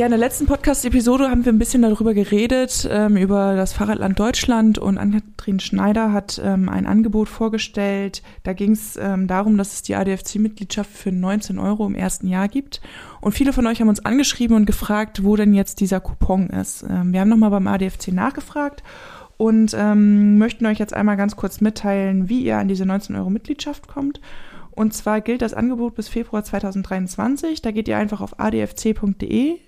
Ja, in der letzten Podcast-Episode haben wir ein bisschen darüber geredet, ähm, über das Fahrradland Deutschland und Ann-Kathrin Schneider hat ähm, ein Angebot vorgestellt. Da ging es ähm, darum, dass es die ADFC-Mitgliedschaft für 19 Euro im ersten Jahr gibt. Und viele von euch haben uns angeschrieben und gefragt, wo denn jetzt dieser Coupon ist. Ähm, wir haben nochmal beim ADFC nachgefragt und ähm, möchten euch jetzt einmal ganz kurz mitteilen, wie ihr an diese 19 Euro Mitgliedschaft kommt. Und zwar gilt das Angebot bis Februar 2023. Da geht ihr einfach auf adfc.de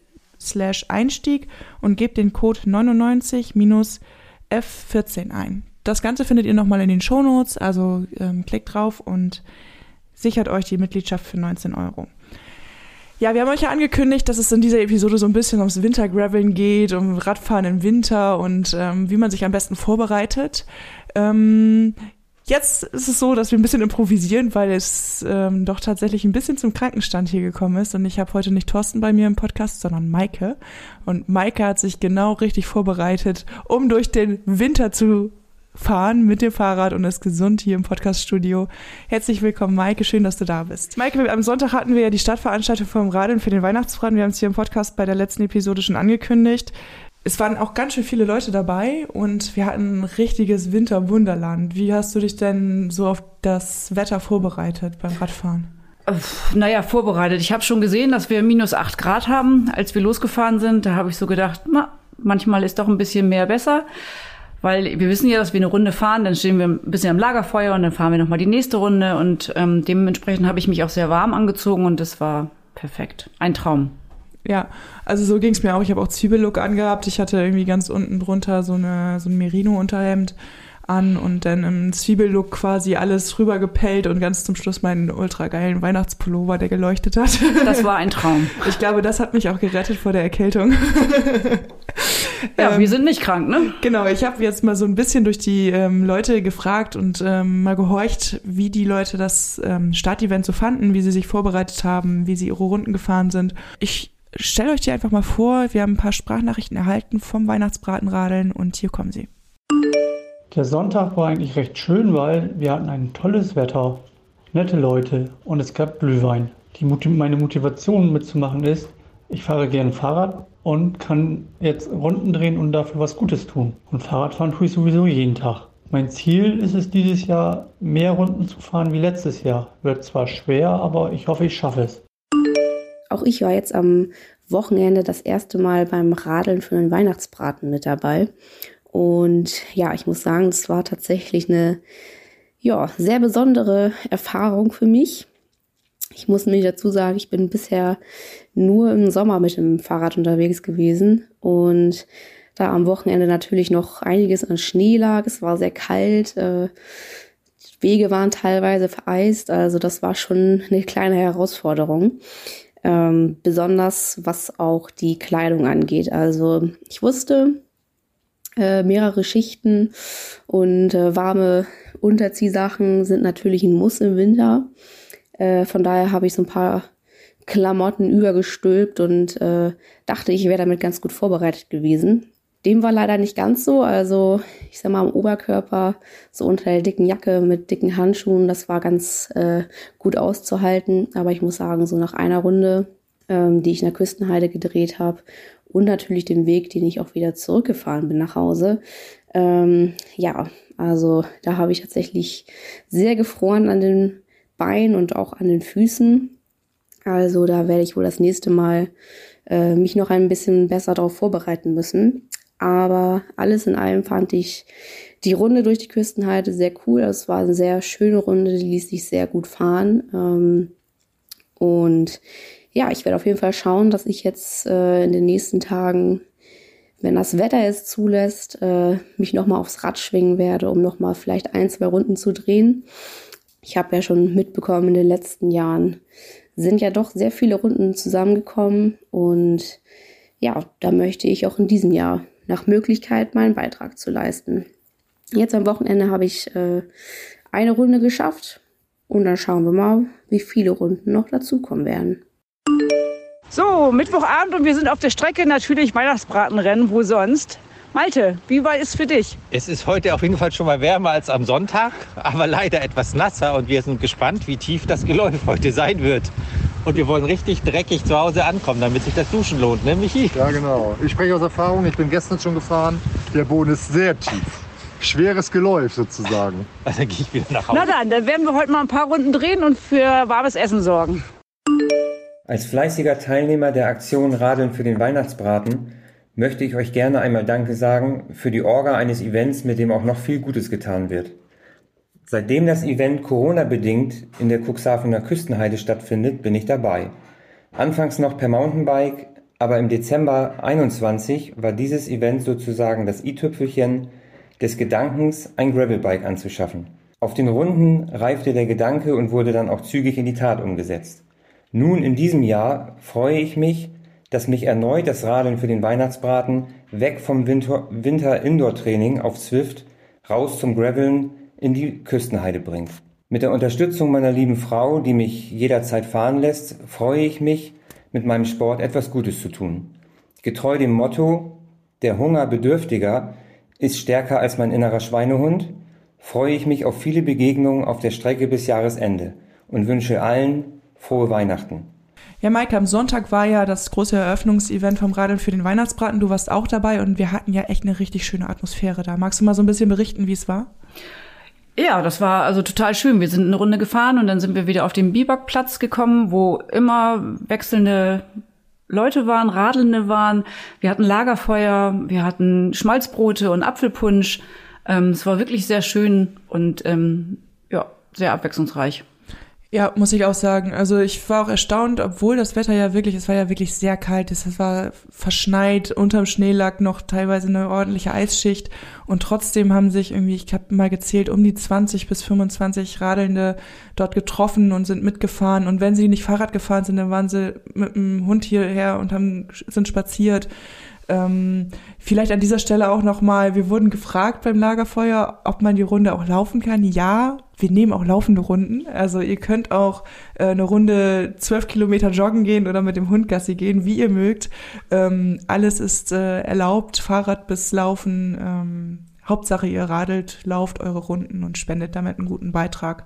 slash Einstieg und gebt den Code 99-F14 ein. Das Ganze findet ihr nochmal in den Shownotes, also ähm, klickt drauf und sichert euch die Mitgliedschaft für 19 Euro. Ja, wir haben euch ja angekündigt, dass es in dieser Episode so ein bisschen ums Wintergraveln geht, um Radfahren im Winter und ähm, wie man sich am besten vorbereitet. Ähm, Jetzt ist es so, dass wir ein bisschen improvisieren, weil es ähm, doch tatsächlich ein bisschen zum Krankenstand hier gekommen ist. Und ich habe heute nicht Thorsten bei mir im Podcast, sondern Maike. Und Maike hat sich genau richtig vorbereitet, um durch den Winter zu fahren mit dem Fahrrad und ist gesund hier im Podcaststudio. Herzlich willkommen, Maike. Schön, dass du da bist. Maike, am Sonntag hatten wir ja die Stadtveranstaltung vom Radeln für den Weihnachtsfrauen. Wir haben es hier im Podcast bei der letzten Episode schon angekündigt es waren auch ganz schön viele Leute dabei und wir hatten ein richtiges Winterwunderland. Wie hast du dich denn so auf das Wetter vorbereitet beim Radfahren? Naja, vorbereitet. Ich habe schon gesehen, dass wir minus acht Grad haben, als wir losgefahren sind. Da habe ich so gedacht, na, manchmal ist doch ein bisschen mehr besser. Weil wir wissen ja, dass wir eine Runde fahren, dann stehen wir ein bisschen am Lagerfeuer und dann fahren wir nochmal die nächste Runde. Und ähm, dementsprechend habe ich mich auch sehr warm angezogen und das war perfekt. Ein Traum. Ja, also so ging es mir auch. Ich habe auch Zwiebellook angehabt. Ich hatte irgendwie ganz unten drunter so, eine, so ein Merino-Unterhemd an und dann im Zwiebellook quasi alles rübergepellt und ganz zum Schluss meinen ultra geilen Weihnachtspullover, der geleuchtet hat. Das war ein Traum. Ich glaube, das hat mich auch gerettet vor der Erkältung. Ja, ähm, wir sind nicht krank, ne? Genau, ich habe jetzt mal so ein bisschen durch die ähm, Leute gefragt und ähm, mal gehorcht, wie die Leute das ähm, Startevent so fanden, wie sie sich vorbereitet haben, wie sie ihre Runden gefahren sind. Ich stellt euch die einfach mal vor. Wir haben ein paar Sprachnachrichten erhalten vom Weihnachtsbratenradeln und hier kommen sie. Der Sonntag war eigentlich recht schön, weil wir hatten ein tolles Wetter, nette Leute und es gab Glühwein. Die, meine Motivation mitzumachen ist, ich fahre gerne Fahrrad und kann jetzt Runden drehen und dafür was Gutes tun. Und Fahrradfahren tue ich sowieso jeden Tag. Mein Ziel ist es dieses Jahr, mehr Runden zu fahren wie letztes Jahr. Wird zwar schwer, aber ich hoffe, ich schaffe es. Auch ich war jetzt am Wochenende das erste Mal beim Radeln für einen Weihnachtsbraten mit dabei. Und ja, ich muss sagen, es war tatsächlich eine ja, sehr besondere Erfahrung für mich. Ich muss nämlich dazu sagen, ich bin bisher nur im Sommer mit dem Fahrrad unterwegs gewesen und da am Wochenende natürlich noch einiges an Schnee lag. Es war sehr kalt. Äh, Wege waren teilweise vereist. Also das war schon eine kleine Herausforderung. Ähm, besonders was auch die Kleidung angeht. Also ich wusste, äh, mehrere Schichten und äh, warme Unterziehsachen sind natürlich ein Muss im Winter. Äh, von daher habe ich so ein paar Klamotten übergestülpt und äh, dachte, ich wäre damit ganz gut vorbereitet gewesen. Dem war leider nicht ganz so. Also ich sag mal am Oberkörper, so unter der dicken Jacke mit dicken Handschuhen, das war ganz äh, gut auszuhalten. Aber ich muss sagen, so nach einer Runde, ähm, die ich in der Küstenheide gedreht habe und natürlich den Weg, den ich auch wieder zurückgefahren bin nach Hause, ähm, ja, also da habe ich tatsächlich sehr gefroren an den Beinen und auch an den Füßen. Also da werde ich wohl das nächste Mal äh, mich noch ein bisschen besser darauf vorbereiten müssen. Aber alles in allem fand ich die Runde durch die Küstenheide sehr cool. Es war eine sehr schöne Runde, die ließ sich sehr gut fahren. Ähm, und ja, ich werde auf jeden Fall schauen, dass ich jetzt äh, in den nächsten Tagen, wenn das Wetter es zulässt, äh, mich nochmal aufs Rad schwingen werde, um nochmal vielleicht ein, zwei Runden zu drehen. Ich habe ja schon mitbekommen, in den letzten Jahren sind ja doch sehr viele Runden zusammengekommen und ja, da möchte ich auch in diesem Jahr nach Möglichkeit meinen Beitrag zu leisten. Jetzt am Wochenende habe ich äh, eine Runde geschafft Und dann schauen wir mal, wie viele Runden noch dazukommen werden. So, Mittwochabend und wir sind auf der Strecke. Natürlich Weihnachtsbratenrennen, wo sonst. Malte, wie war es für dich? Es ist heute auf jeden Fall schon mal wärmer als am Sonntag, aber leider etwas nasser und wir sind gespannt, wie tief das Geläuf heute sein wird. Und wir wollen richtig dreckig zu Hause ankommen, damit sich das Duschen lohnt, ne Michi? Ja, genau. Ich spreche aus Erfahrung, ich bin gestern schon gefahren. Der Boden ist sehr tief. Schweres Geläuf sozusagen. Also dann gehe ich wieder nach Hause. Na dann, dann werden wir heute mal ein paar Runden drehen und für warmes Essen sorgen. Als fleißiger Teilnehmer der Aktion Radeln für den Weihnachtsbraten möchte ich euch gerne einmal Danke sagen für die Orga eines Events, mit dem auch noch viel Gutes getan wird. Seitdem das Event Corona-bedingt in der Cuxhavener Küstenheide stattfindet, bin ich dabei. Anfangs noch per Mountainbike, aber im Dezember 21 war dieses Event sozusagen das i-Tüpfelchen des Gedankens, ein Gravelbike anzuschaffen. Auf den Runden reifte der Gedanke und wurde dann auch zügig in die Tat umgesetzt. Nun in diesem Jahr freue ich mich, dass mich erneut das Radeln für den Weihnachtsbraten weg vom Winter-Indoor-Training auf Zwift raus zum Graveln in die Küstenheide bringt. Mit der Unterstützung meiner lieben Frau, die mich jederzeit fahren lässt, freue ich mich, mit meinem Sport etwas Gutes zu tun. Getreu dem Motto, der Hunger Bedürftiger ist stärker als mein innerer Schweinehund, freue ich mich auf viele Begegnungen auf der Strecke bis Jahresende und wünsche allen frohe Weihnachten. Ja, Maike, am Sonntag war ja das große Eröffnungsevent vom Radeln für den Weihnachtsbraten. Du warst auch dabei und wir hatten ja echt eine richtig schöne Atmosphäre da. Magst du mal so ein bisschen berichten, wie es war? Ja, das war also total schön. Wir sind eine Runde gefahren und dann sind wir wieder auf den Biwakplatz gekommen, wo immer wechselnde Leute waren, Radelnde waren. Wir hatten Lagerfeuer, wir hatten Schmalzbrote und Apfelpunsch. Ähm, es war wirklich sehr schön und ähm, ja, sehr abwechslungsreich. Ja, muss ich auch sagen. Also ich war auch erstaunt, obwohl das Wetter ja wirklich, es war ja wirklich sehr kalt, es war verschneit, unterm Schnee lag noch teilweise eine ordentliche Eisschicht und trotzdem haben sich irgendwie, ich habe mal gezählt, um die 20 bis 25 Radelnde dort getroffen und sind mitgefahren und wenn sie nicht Fahrrad gefahren sind, dann waren sie mit dem Hund hierher und haben sind spaziert. Ähm, vielleicht an dieser Stelle auch nochmal, wir wurden gefragt beim Lagerfeuer, ob man die Runde auch laufen kann. Ja, wir nehmen auch laufende Runden. Also ihr könnt auch äh, eine Runde zwölf Kilometer joggen gehen oder mit dem Hund Gassi gehen, wie ihr mögt. Ähm, alles ist äh, erlaubt, Fahrrad bis Laufen. Ähm, Hauptsache ihr radelt, lauft eure Runden und spendet damit einen guten Beitrag.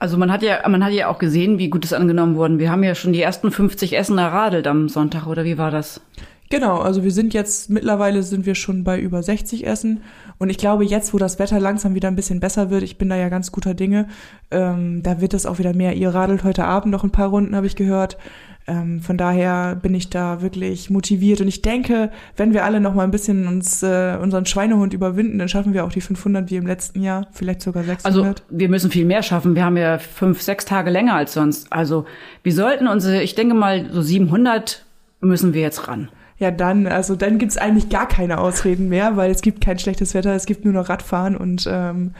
Also man hat ja, man hat ja auch gesehen, wie gut es angenommen wurde. Wir haben ja schon die ersten 50 Essen erradelt am Sonntag, oder wie war das? Genau, also wir sind jetzt, mittlerweile sind wir schon bei über 60 Essen. Und ich glaube, jetzt, wo das Wetter langsam wieder ein bisschen besser wird, ich bin da ja ganz guter Dinge, ähm, da wird es auch wieder mehr. Ihr radelt heute Abend noch ein paar Runden, habe ich gehört. Ähm, von daher bin ich da wirklich motiviert. Und ich denke, wenn wir alle noch mal ein bisschen uns äh, unseren Schweinehund überwinden, dann schaffen wir auch die 500 wie im letzten Jahr, vielleicht sogar 600. Also wir müssen viel mehr schaffen. Wir haben ja fünf, sechs Tage länger als sonst. Also wir sollten unsere, ich denke mal, so 700 müssen wir jetzt ran ja dann, also dann gibt's eigentlich gar keine Ausreden mehr, weil es gibt kein schlechtes Wetter, es gibt nur noch Radfahren und ähm,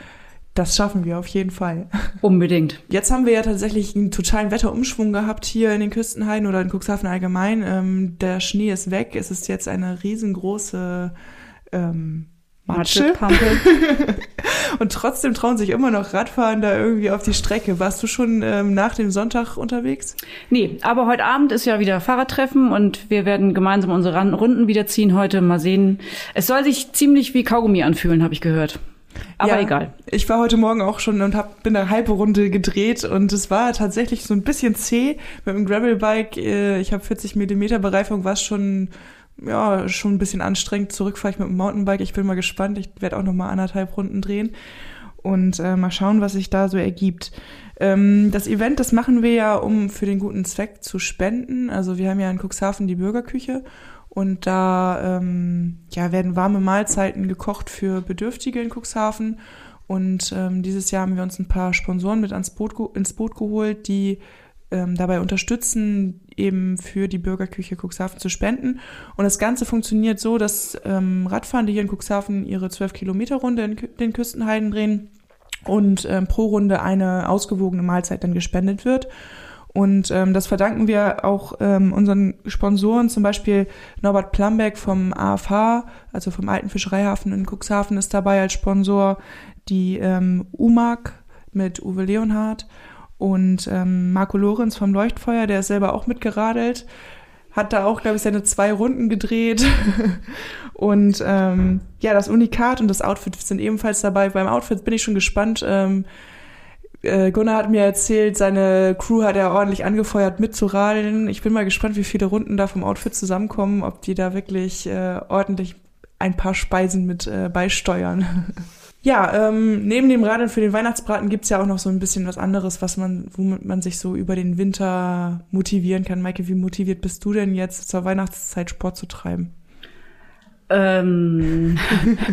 das schaffen wir auf jeden Fall. Unbedingt. Jetzt haben wir ja tatsächlich einen totalen Wetterumschwung gehabt hier in den Küstenheiden oder in Cuxhaven allgemein. Ähm, der Schnee ist weg, es ist jetzt eine riesengroße ähm, Matsche. und trotzdem trauen sich immer noch Radfahren da irgendwie auf die Strecke. Warst du schon ähm, nach dem Sonntag unterwegs? Nee, aber heute Abend ist ja wieder Fahrradtreffen und wir werden gemeinsam unsere Runden wieder ziehen heute. Mal sehen. Es soll sich ziemlich wie Kaugummi anfühlen, habe ich gehört. Aber ja, egal. Ich war heute Morgen auch schon und hab, bin eine halbe Runde gedreht und es war tatsächlich so ein bisschen zäh mit dem Gravelbike. Äh, ich habe 40 Millimeter Bereifung, war schon ja, schon ein bisschen anstrengend. Zurück fahre ich mit dem Mountainbike. Ich bin mal gespannt. Ich werde auch noch mal anderthalb Runden drehen und äh, mal schauen, was sich da so ergibt. Ähm, das Event, das machen wir ja, um für den guten Zweck zu spenden. Also wir haben ja in Cuxhaven die Bürgerküche und da ähm, ja, werden warme Mahlzeiten gekocht für Bedürftige in Cuxhaven. Und ähm, dieses Jahr haben wir uns ein paar Sponsoren mit ans Boot, ins Boot geholt, die ähm, dabei unterstützen, eben für die Bürgerküche Cuxhaven zu spenden. Und das Ganze funktioniert so, dass ähm, Radfahrende hier in Cuxhaven ihre 12 Kilometer Runde in den Küstenheiden drehen und ähm, pro Runde eine ausgewogene Mahlzeit dann gespendet wird. Und ähm, das verdanken wir auch ähm, unseren Sponsoren, zum Beispiel Norbert Plambeck vom AFH, also vom Alten Fischereihafen in Cuxhaven ist dabei als Sponsor, die ähm, UMAG, mit Uwe Leonhardt und ähm, Marco Lorenz vom Leuchtfeuer, der ist selber auch mitgeradelt, hat da auch, glaube ich, seine zwei Runden gedreht. und ähm, ja, das Unikat und das Outfit sind ebenfalls dabei. Beim Outfit bin ich schon gespannt. Ähm, äh, Gunnar hat mir erzählt, seine Crew hat er ordentlich angefeuert mitzuradeln. Ich bin mal gespannt, wie viele Runden da vom Outfit zusammenkommen, ob die da wirklich äh, ordentlich ein paar Speisen mit äh, beisteuern. ja, ähm, neben dem Radeln für den Weihnachtsbraten gibt's ja auch noch so ein bisschen was anderes, was man, womit man sich so über den Winter motivieren kann. Maike, wie motiviert bist du denn jetzt zur Weihnachtszeit Sport zu treiben? Ähm,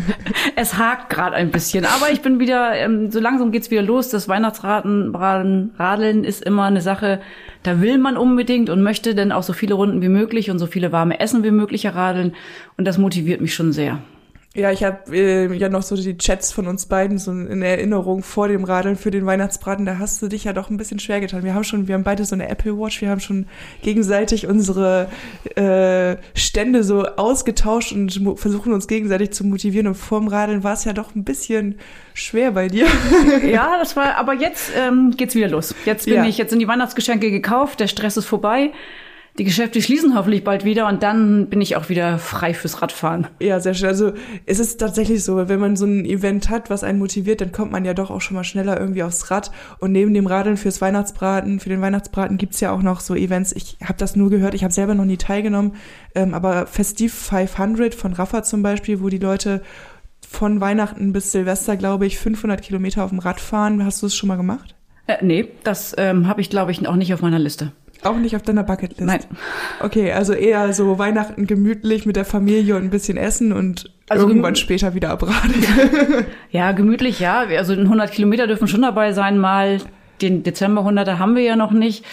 es hakt gerade ein bisschen, aber ich bin wieder, ähm, so langsam geht's wieder los. Das Weihnachtsradeln Radeln ist immer eine Sache, da will man unbedingt und möchte dann auch so viele Runden wie möglich und so viele warme Essen wie möglich radeln. Und das motiviert mich schon sehr. Ja, ich habe äh, ja noch so die Chats von uns beiden so in Erinnerung vor dem Radeln für den Weihnachtsbraten. Da hast du dich ja doch ein bisschen schwer getan. Wir haben schon, wir haben beide so eine Apple Watch. Wir haben schon gegenseitig unsere äh, Stände so ausgetauscht und versuchen uns gegenseitig zu motivieren. Und vorm Radeln war es ja doch ein bisschen schwer bei dir. ja, das war. Aber jetzt ähm, geht's wieder los. Jetzt bin ja. ich. Jetzt sind die Weihnachtsgeschenke gekauft. Der Stress ist vorbei die Geschäfte schließen hoffentlich bald wieder und dann bin ich auch wieder frei fürs Radfahren. Ja, sehr schön. Also es ist tatsächlich so, wenn man so ein Event hat, was einen motiviert, dann kommt man ja doch auch schon mal schneller irgendwie aufs Rad. Und neben dem Radeln fürs Weihnachtsbraten, für den Weihnachtsbraten gibt's ja auch noch so Events. Ich habe das nur gehört, ich habe selber noch nie teilgenommen, ähm, aber Festiv 500 von Rafa zum Beispiel, wo die Leute von Weihnachten bis Silvester, glaube ich, 500 Kilometer auf dem Rad fahren. Hast du es schon mal gemacht? Äh, nee, das ähm, habe ich, glaube ich, auch nicht auf meiner Liste. Auch nicht auf deiner Bucketlist? Nein. Okay, also eher so Weihnachten gemütlich mit der Familie und ein bisschen essen und also irgendwann später wieder abradeln. ja, gemütlich, ja. Also 100 Kilometer dürfen schon dabei sein mal. Den Dezember 100er haben wir ja noch nicht.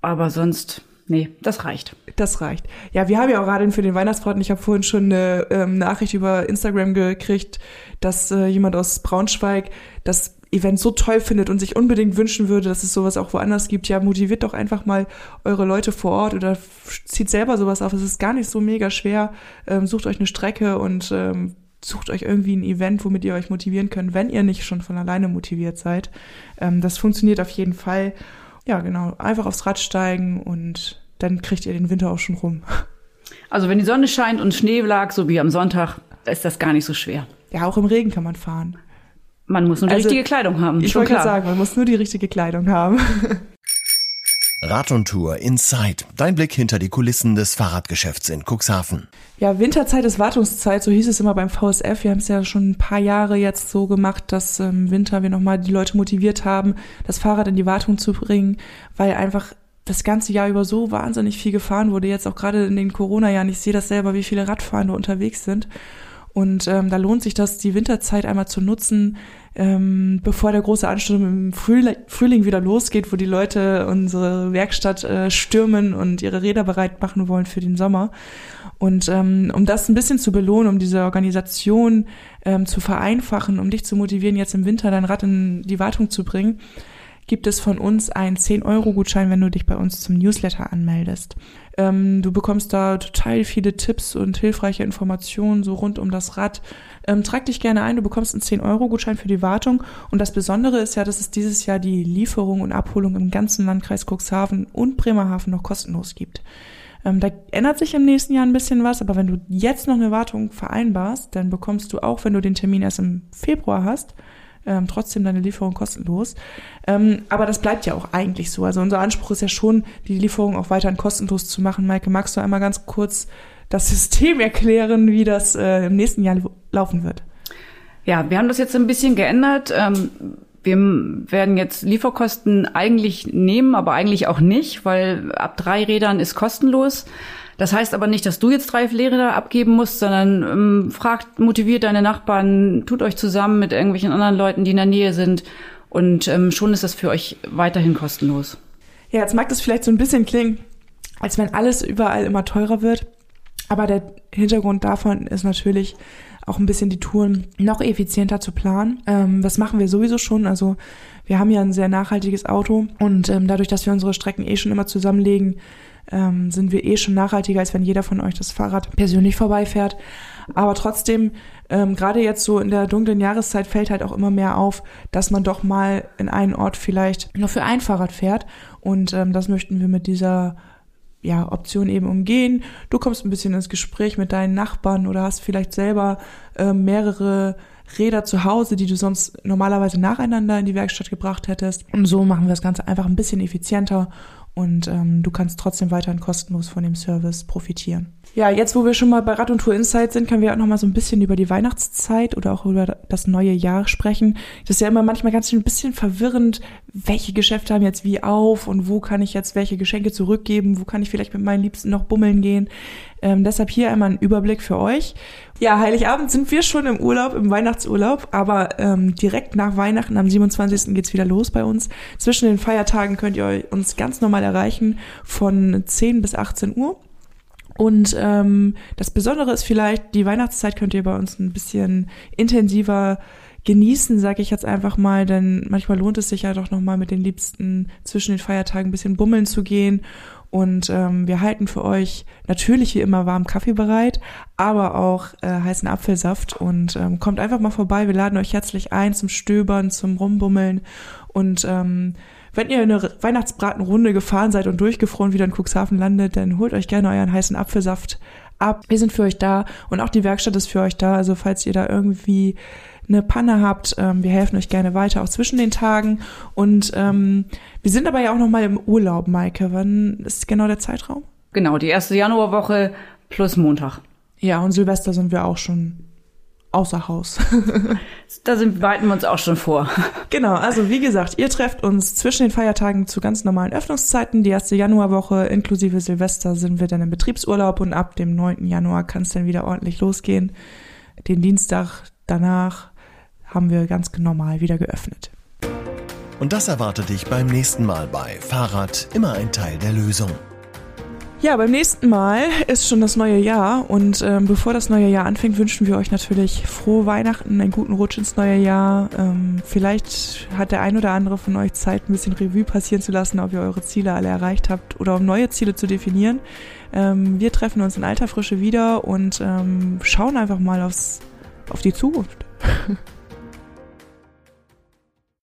Aber sonst, nee, das reicht. Das reicht. Ja, wir haben ja auch gerade für den Weihnachtsbraten, ich habe vorhin schon eine ähm, Nachricht über Instagram gekriegt, dass äh, jemand aus Braunschweig das Event so toll findet und sich unbedingt wünschen würde, dass es sowas auch woanders gibt, ja, motiviert doch einfach mal eure Leute vor Ort oder zieht selber sowas auf. Es ist gar nicht so mega schwer. Ähm, sucht euch eine Strecke und ähm, sucht euch irgendwie ein Event, womit ihr euch motivieren könnt, wenn ihr nicht schon von alleine motiviert seid. Ähm, das funktioniert auf jeden Fall. Ja, genau. Einfach aufs Rad steigen und dann kriegt ihr den Winter auch schon rum. Also wenn die Sonne scheint und Schnee lag, so wie am Sonntag, ist das gar nicht so schwer. Ja, auch im Regen kann man fahren. Man muss nur die also, richtige Kleidung haben. Ich wollte gerade sagen, man muss nur die richtige Kleidung haben. Rad und Tour Inside. Dein Blick hinter die Kulissen des Fahrradgeschäfts in Cuxhaven. Ja, Winterzeit ist Wartungszeit, so hieß es immer beim VSF. Wir haben es ja schon ein paar Jahre jetzt so gemacht, dass im Winter wir nochmal die Leute motiviert haben, das Fahrrad in die Wartung zu bringen, weil einfach das ganze Jahr über so wahnsinnig viel gefahren wurde. Jetzt auch gerade in den Corona-Jahren. Ich sehe das selber, wie viele Radfahrende unterwegs sind. Und ähm, da lohnt sich das, die Winterzeit einmal zu nutzen, ähm, bevor der große Ansturm im Frühling, wieder losgeht, wo die Leute unsere Werkstatt äh, stürmen und ihre Räder bereit machen wollen für den Sommer. Und ähm, um das ein bisschen zu belohnen, um diese Organisation ähm, zu vereinfachen, um dich zu motivieren, jetzt im Winter dein Rad in die Wartung zu bringen, gibt es von uns einen 10-Euro-Gutschein, wenn du dich bei uns zum Newsletter anmeldest. Ähm, du bekommst da total viele Tipps und hilfreiche Informationen so rund um das Rad. Ähm, trag dich gerne ein, du bekommst einen 10-Euro-Gutschein für die Wartung. Und das Besondere ist ja, dass es dieses Jahr die Lieferung und Abholung im ganzen Landkreis Cuxhaven und Bremerhaven noch kostenlos gibt. Ähm, da ändert sich im nächsten Jahr ein bisschen was, aber wenn du jetzt noch eine Wartung vereinbarst, dann bekommst du auch, wenn du den Termin erst im Februar hast, ähm, trotzdem deine Lieferung kostenlos. Ähm, aber das bleibt ja auch eigentlich so. Also unser Anspruch ist ja schon, die Lieferung auch weiterhin kostenlos zu machen. Maike, magst du einmal ganz kurz das System erklären, wie das äh, im nächsten Jahr laufen wird? Ja, wir haben das jetzt ein bisschen geändert. Ähm wir werden jetzt Lieferkosten eigentlich nehmen, aber eigentlich auch nicht, weil ab drei Rädern ist kostenlos. Das heißt aber nicht, dass du jetzt drei Lehrer abgeben musst, sondern ähm, fragt, motiviert deine Nachbarn, tut euch zusammen mit irgendwelchen anderen Leuten, die in der Nähe sind und ähm, schon ist das für euch weiterhin kostenlos. Ja, jetzt mag das vielleicht so ein bisschen klingen, als wenn alles überall immer teurer wird. Aber der Hintergrund davon ist natürlich auch ein bisschen die Touren noch effizienter zu planen. Ähm, das machen wir sowieso schon. Also wir haben ja ein sehr nachhaltiges Auto und ähm, dadurch, dass wir unsere Strecken eh schon immer zusammenlegen, ähm, sind wir eh schon nachhaltiger, als wenn jeder von euch das Fahrrad persönlich vorbeifährt. Aber trotzdem, ähm, gerade jetzt so in der dunklen Jahreszeit fällt halt auch immer mehr auf, dass man doch mal in einen Ort vielleicht nur für ein Fahrrad fährt. Und ähm, das möchten wir mit dieser ja, Option eben umgehen. Du kommst ein bisschen ins Gespräch mit deinen Nachbarn oder hast vielleicht selber äh, mehrere Räder zu Hause, die du sonst normalerweise nacheinander in die Werkstatt gebracht hättest. Und so machen wir das Ganze einfach ein bisschen effizienter und ähm, du kannst trotzdem weiterhin kostenlos von dem Service profitieren. Ja, jetzt wo wir schon mal bei Rad und Tour Insight sind, können wir auch noch mal so ein bisschen über die Weihnachtszeit oder auch über das neue Jahr sprechen. Das ist ja immer manchmal ganz ein bisschen verwirrend, welche Geschäfte haben jetzt wie auf und wo kann ich jetzt welche Geschenke zurückgeben, wo kann ich vielleicht mit meinen Liebsten noch bummeln gehen. Ähm, deshalb hier einmal ein Überblick für euch. Ja, Heiligabend sind wir schon im Urlaub, im Weihnachtsurlaub, aber ähm, direkt nach Weihnachten am 27. geht's wieder los bei uns. Zwischen den Feiertagen könnt ihr uns ganz normal erreichen von 10 bis 18 Uhr. Und ähm, das Besondere ist vielleicht, die Weihnachtszeit könnt ihr bei uns ein bisschen intensiver genießen, sage ich jetzt einfach mal, denn manchmal lohnt es sich ja doch nochmal mit den Liebsten zwischen den Feiertagen ein bisschen bummeln zu gehen. Und ähm, wir halten für euch natürlich wie immer warmen Kaffee bereit, aber auch äh, heißen Apfelsaft. Und ähm, kommt einfach mal vorbei. Wir laden euch herzlich ein zum Stöbern, zum Rumbummeln. Und ähm, wenn ihr eine Weihnachtsbratenrunde gefahren seid und durchgefroren wieder in Cuxhaven landet, dann holt euch gerne euren heißen Apfelsaft ab. Wir sind für euch da und auch die Werkstatt ist für euch da. Also falls ihr da irgendwie eine Panne habt, ähm, wir helfen euch gerne weiter, auch zwischen den Tagen. Und ähm, wir sind aber ja auch noch mal im Urlaub, Maike. Wann ist genau der Zeitraum? Genau, die erste Januarwoche plus Montag. Ja, und Silvester sind wir auch schon außer Haus. da sind, bereiten wir uns auch schon vor. Genau, also wie gesagt, ihr trefft uns zwischen den Feiertagen zu ganz normalen Öffnungszeiten. Die erste Januarwoche inklusive Silvester sind wir dann im Betriebsurlaub und ab dem 9. Januar kann es dann wieder ordentlich losgehen. Den Dienstag danach haben wir ganz normal wieder geöffnet. Und das erwartet dich beim nächsten Mal bei Fahrrad immer ein Teil der Lösung. Ja, beim nächsten Mal ist schon das neue Jahr und ähm, bevor das neue Jahr anfängt, wünschen wir euch natürlich frohe Weihnachten, einen guten Rutsch ins neue Jahr. Ähm, vielleicht hat der ein oder andere von euch Zeit, ein bisschen Revue passieren zu lassen, ob ihr eure Ziele alle erreicht habt oder um neue Ziele zu definieren. Ähm, wir treffen uns in alter Frische wieder und ähm, schauen einfach mal aufs, auf die Zukunft.